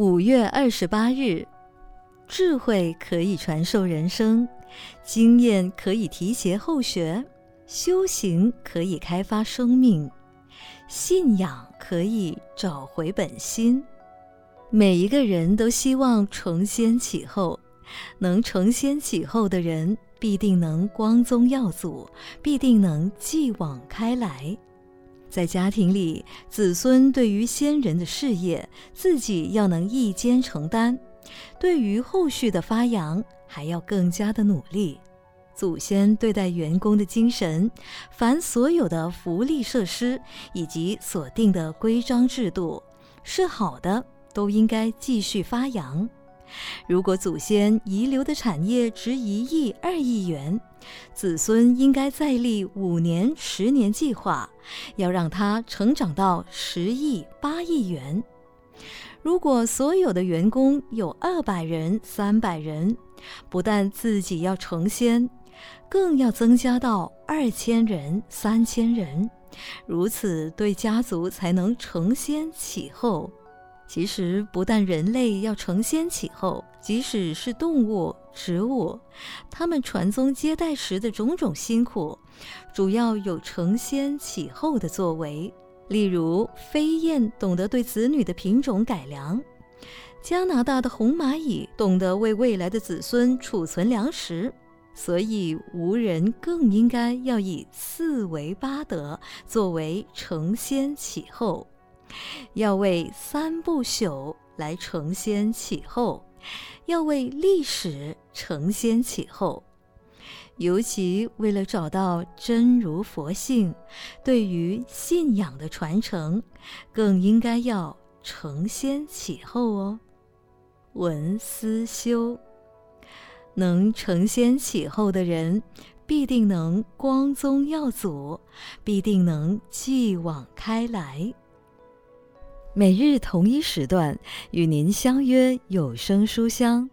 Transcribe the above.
五月二十八日，智慧可以传授人生，经验可以提携后学，修行可以开发生命，信仰可以找回本心。每一个人都希望承先启后，能承先启后的人，必定能光宗耀祖，必定能继往开来。在家庭里，子孙对于先人的事业，自己要能一肩承担；对于后续的发扬，还要更加的努力。祖先对待员工的精神，凡所有的福利设施以及所定的规章制度，是好的，都应该继续发扬。如果祖先遗留的产业值一亿、二亿元，子孙应该再立五年、十年计划，要让它成长到十亿、八亿元。如果所有的员工有二百人、三百人，不但自己要成仙，更要增加到二千人、三千人，如此对家族才能承先启后。其实，不但人类要承先启后，即使是动物、植物，它们传宗接代时的种种辛苦，主要有承先启后的作为。例如，飞燕懂得对子女的品种改良，加拿大的红蚂蚁懂得为未来的子孙储存粮食，所以无人更应该要以四维八德作为承先启后。要为三不朽来承先启后，要为历史承先启后，尤其为了找到真如佛性，对于信仰的传承，更应该要承先启后哦。文思修，能承先启后的人，必定能光宗耀祖，必定能继往开来。每日同一时段与您相约有声书香。